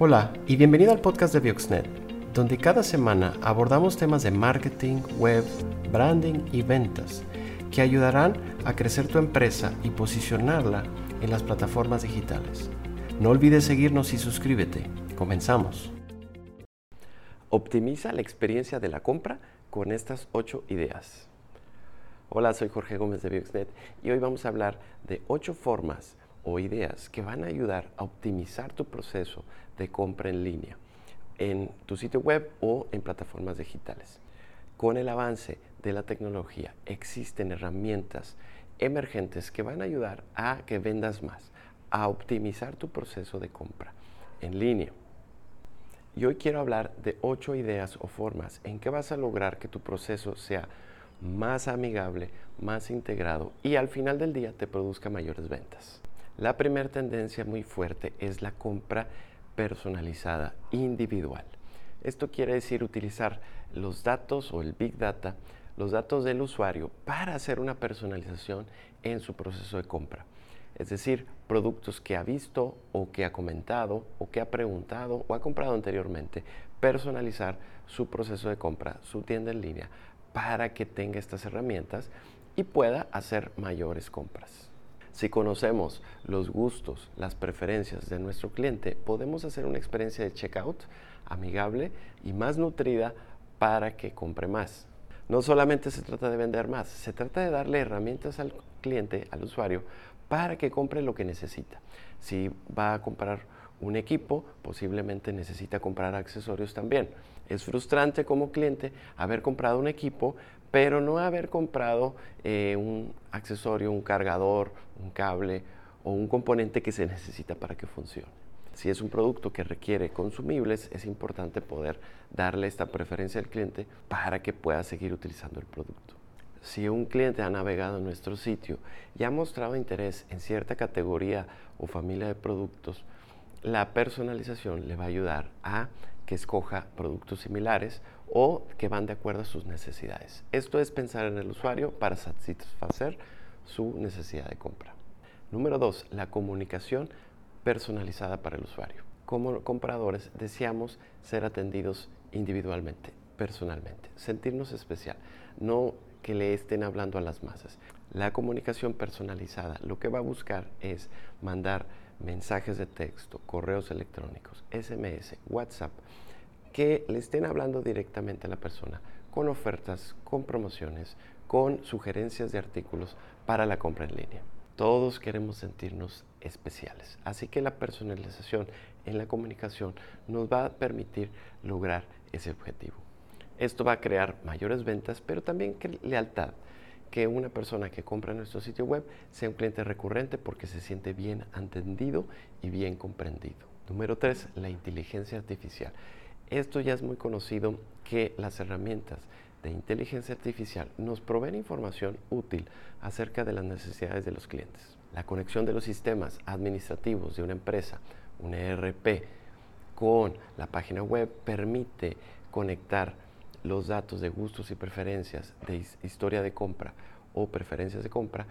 Hola y bienvenido al podcast de Bioxnet, donde cada semana abordamos temas de marketing, web, branding y ventas que ayudarán a crecer tu empresa y posicionarla en las plataformas digitales. No olvides seguirnos y suscríbete. Comenzamos. Optimiza la experiencia de la compra con estas 8 ideas. Hola, soy Jorge Gómez de Bioxnet y hoy vamos a hablar de 8 formas o ideas que van a ayudar a optimizar tu proceso de compra en línea en tu sitio web o en plataformas digitales. Con el avance de la tecnología existen herramientas emergentes que van a ayudar a que vendas más, a optimizar tu proceso de compra en línea. Y hoy quiero hablar de ocho ideas o formas en que vas a lograr que tu proceso sea más amigable, más integrado y al final del día te produzca mayores ventas. La primera tendencia muy fuerte es la compra personalizada, individual. Esto quiere decir utilizar los datos o el Big Data, los datos del usuario para hacer una personalización en su proceso de compra. Es decir, productos que ha visto o que ha comentado o que ha preguntado o ha comprado anteriormente, personalizar su proceso de compra, su tienda en línea, para que tenga estas herramientas y pueda hacer mayores compras. Si conocemos los gustos, las preferencias de nuestro cliente, podemos hacer una experiencia de checkout amigable y más nutrida para que compre más. No solamente se trata de vender más, se trata de darle herramientas al cliente, al usuario, para que compre lo que necesita. Si va a comprar un equipo, posiblemente necesita comprar accesorios también. Es frustrante como cliente haber comprado un equipo, pero no haber comprado eh, un accesorio, un cargador, un cable o un componente que se necesita para que funcione. Si es un producto que requiere consumibles, es importante poder darle esta preferencia al cliente para que pueda seguir utilizando el producto. Si un cliente ha navegado en nuestro sitio y ha mostrado interés en cierta categoría o familia de productos, la personalización le va a ayudar a que escoja productos similares o que van de acuerdo a sus necesidades. Esto es pensar en el usuario para satisfacer su necesidad de compra. Número dos, la comunicación personalizada para el usuario. Como compradores deseamos ser atendidos individualmente, personalmente, sentirnos especial, no que le estén hablando a las masas. La comunicación personalizada lo que va a buscar es mandar mensajes de texto, correos electrónicos, SMS, WhatsApp, que le estén hablando directamente a la persona con ofertas, con promociones, con sugerencias de artículos para la compra en línea. Todos queremos sentirnos especiales, así que la personalización en la comunicación nos va a permitir lograr ese objetivo. Esto va a crear mayores ventas, pero también lealtad que una persona que compra en nuestro sitio web sea un cliente recurrente porque se siente bien entendido y bien comprendido. Número tres, la inteligencia artificial. Esto ya es muy conocido que las herramientas de inteligencia artificial nos proveen información útil acerca de las necesidades de los clientes. La conexión de los sistemas administrativos de una empresa, un ERP, con la página web permite conectar los datos de gustos y preferencias de historia de compra o preferencias de compra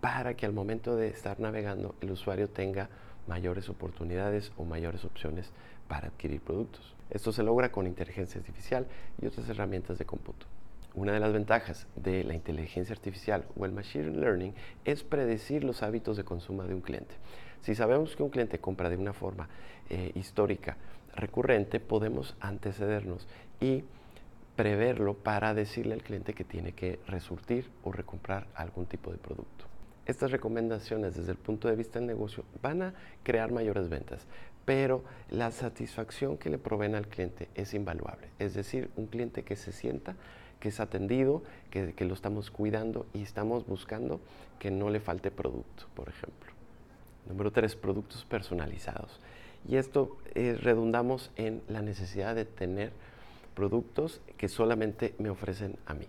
para que al momento de estar navegando el usuario tenga mayores oportunidades o mayores opciones para adquirir productos. Esto se logra con inteligencia artificial y otras herramientas de cómputo. Una de las ventajas de la inteligencia artificial o el machine learning es predecir los hábitos de consumo de un cliente. Si sabemos que un cliente compra de una forma eh, histórica recurrente, podemos antecedernos y preverlo para decirle al cliente que tiene que resurtir o recomprar algún tipo de producto. Estas recomendaciones desde el punto de vista del negocio van a crear mayores ventas, pero la satisfacción que le proveen al cliente es invaluable. Es decir, un cliente que se sienta que es atendido, que, lo estamos cuidando y estamos buscando que no le falte producto, por ejemplo. Número tres, productos personalizados. Y esto eh, redundamos en la necesidad de tener productos que solamente me ofrecen a mí.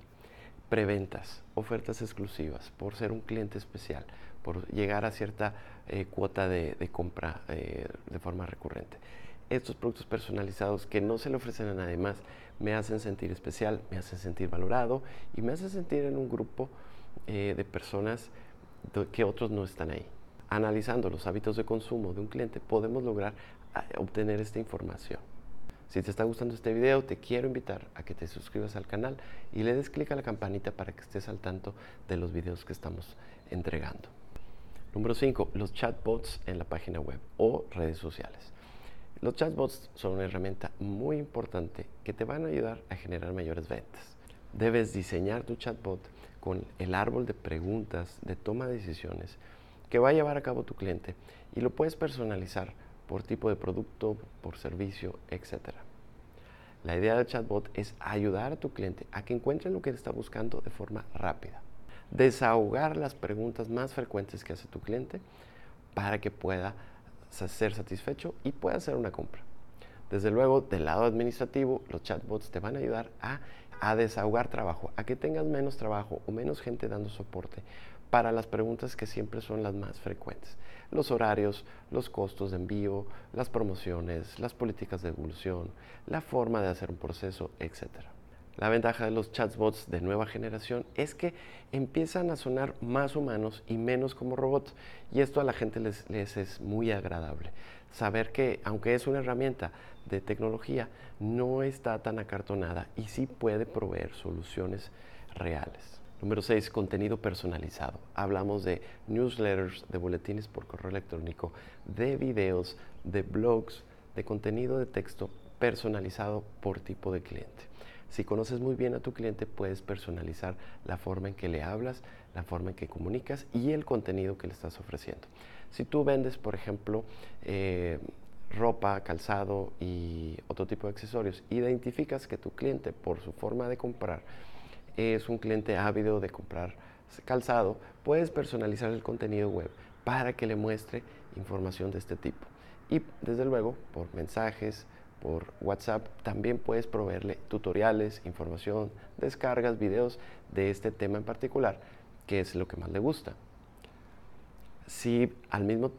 Preventas, ofertas exclusivas, por ser un cliente especial, por llegar a cierta eh, cuota de, compra eh, de forma recurrente. Estos productos personalizados que no se le ofrecen a nadie más me hacen sentir especial, me hacen sentir valorado y me hacen sentir en un grupo eh, de personas que otros no están ahí. Analizando los hábitos de consumo de un cliente, podemos lograr ah, obtener esta información. Si te está gustando este video, te quiero invitar a que te suscribas al canal y le des clic a la campanita para que estés al tanto de los videos que estamos entregando. Número 5. Los chatbots en la página web o redes sociales. Los chatbots son una herramienta muy importante que te van a ayudar a generar mayores ventas. Debes diseñar tu chatbot con el árbol de preguntas, de toma de decisiones que va a llevar a cabo tu cliente y lo puedes personalizar por tipo de producto, por servicio, etc. La idea del chatbot es ayudar a tu cliente a que encuentre lo que está buscando de forma rápida. Desahogar las preguntas más frecuentes que hace tu cliente para que pueda ser satisfecho y pueda hacer una compra. Desde luego, del lado administrativo, los chatbots te van a ayudar a, a desahogar trabajo, a que tengas menos trabajo o menos gente dando soporte para las preguntas que siempre son las más frecuentes. Los horarios, los costos de envío, las promociones, las políticas de evolución, la forma de hacer un proceso, etc. La ventaja de los chatbots de nueva generación es que empiezan a sonar más humanos y menos como robots. Y esto a la gente les, es muy agradable. Saber que aunque es una herramienta de tecnología, no está tan acartonada y sí puede proveer soluciones reales. Número 6, contenido personalizado. Hablamos de newsletters, de boletines por correo electrónico, de videos, de blogs, de contenido de texto personalizado por tipo de cliente. Si conoces muy bien a tu cliente, puedes personalizar la forma en que le hablas, la forma en que comunicas y el contenido que le estás ofreciendo. Si tú vendes, por ejemplo, eh, ropa, calzado y otro tipo de accesorios, identificas que tu cliente, por su forma de comprar, es un cliente ávido de comprar calzado, puedes personalizar el contenido web para que le muestre información de este tipo. Y desde luego, por mensajes, por WhatsApp, también puedes proveerle tutoriales, información, descargas, videos de este tema en particular, que es lo que más le gusta. Si al mismo,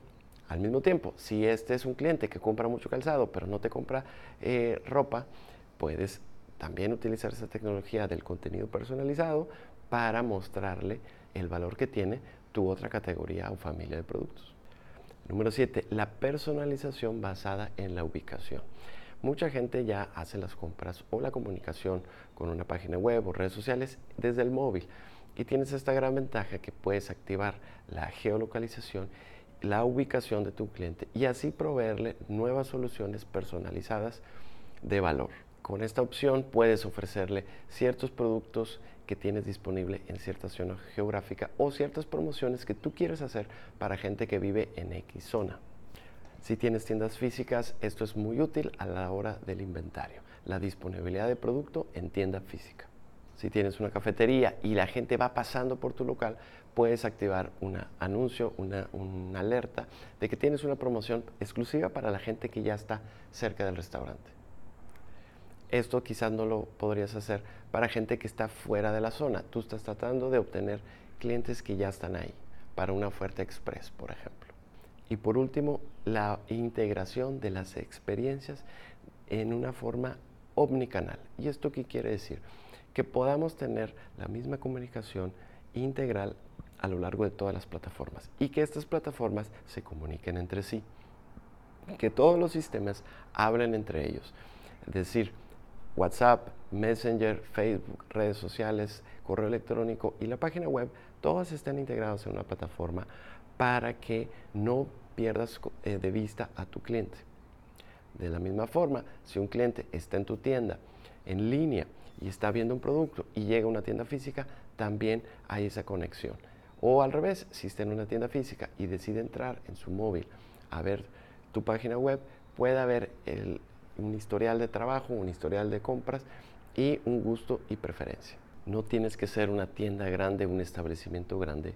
al mismo tiempo, si este es un cliente que compra mucho calzado, pero no te compra eh, ropa, puedes también utilizar esa tecnología del contenido personalizado para mostrarle el valor que tiene tu otra categoría o familia de productos. Número 7. La personalización basada en la ubicación. Mucha gente ya hace las compras o la comunicación con una página web o redes sociales desde el móvil y tienes esta gran ventaja que puedes activar la geolocalización, la ubicación de tu cliente y así proveerle nuevas soluciones personalizadas de valor. Con esta opción puedes ofrecerle ciertos productos que tienes disponible en cierta zona geográfica o ciertas promociones que tú quieres hacer para gente que vive en X zona. Si tienes tiendas físicas, esto es muy útil a la hora del inventario, la disponibilidad de producto en tienda física. Si tienes una cafetería y la gente va pasando por tu local, puedes activar un anuncio, una, una alerta de que tienes una promoción exclusiva para la gente que ya está cerca del restaurante. Esto quizás no lo podrías hacer para gente que está fuera de la zona. Tú estás tratando de obtener clientes que ya están ahí, para una oferta express, por ejemplo. Y por último, la integración de las experiencias en una forma omnicanal. ¿Y esto qué quiere decir? Que podamos tener la misma comunicación integral a lo largo de todas las plataformas y que estas plataformas se comuniquen entre sí. Que todos los sistemas hablen entre ellos. Es decir, WhatsApp, Messenger, Facebook, redes sociales, correo electrónico y la página web, todas están integradas en una plataforma para que no pierdas eh, de vista a tu cliente. De la misma forma, si un cliente está en tu tienda en línea y está viendo un producto y llega a una tienda física, también hay esa conexión. O al revés, si está en una tienda física y decide entrar en su móvil a ver tu página web, puede haber el, un historial de trabajo, un historial de compras y un gusto y preferencia. No tienes que ser una tienda grande, un establecimiento grande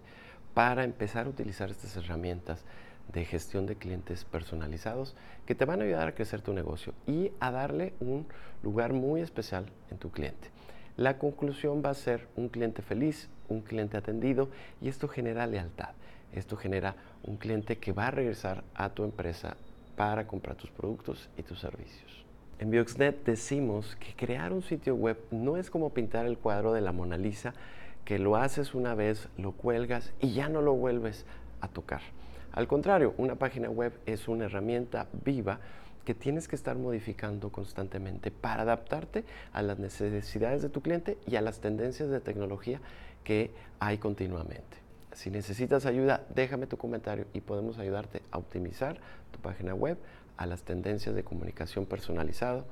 para empezar a utilizar estas herramientas de gestión de clientes personalizados que te van a ayudar a crecer tu negocio y a darle un lugar muy especial en tu cliente. La conclusión va a ser un cliente feliz, un cliente atendido y esto genera lealtad. Esto genera un cliente que va a regresar a tu empresa para comprar tus productos y tus servicios. En Bioxnet decimos que crear un sitio web no es como pintar el cuadro de la Mona Lisa, que lo haces una vez, lo cuelgas y ya no lo vuelves a tocar. Al contrario, una página web es una herramienta viva que tienes que estar modificando constantemente para adaptarte a las necesidades de tu cliente y a las tendencias de tecnología que hay continuamente. Si necesitas ayuda, déjame tu comentario y podemos ayudarte a optimizar tu página web a las tendencias de comunicación personalizado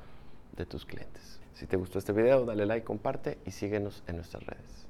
de tus clientes. Si te gustó este video, dale like, comparte y síguenos en nuestras redes.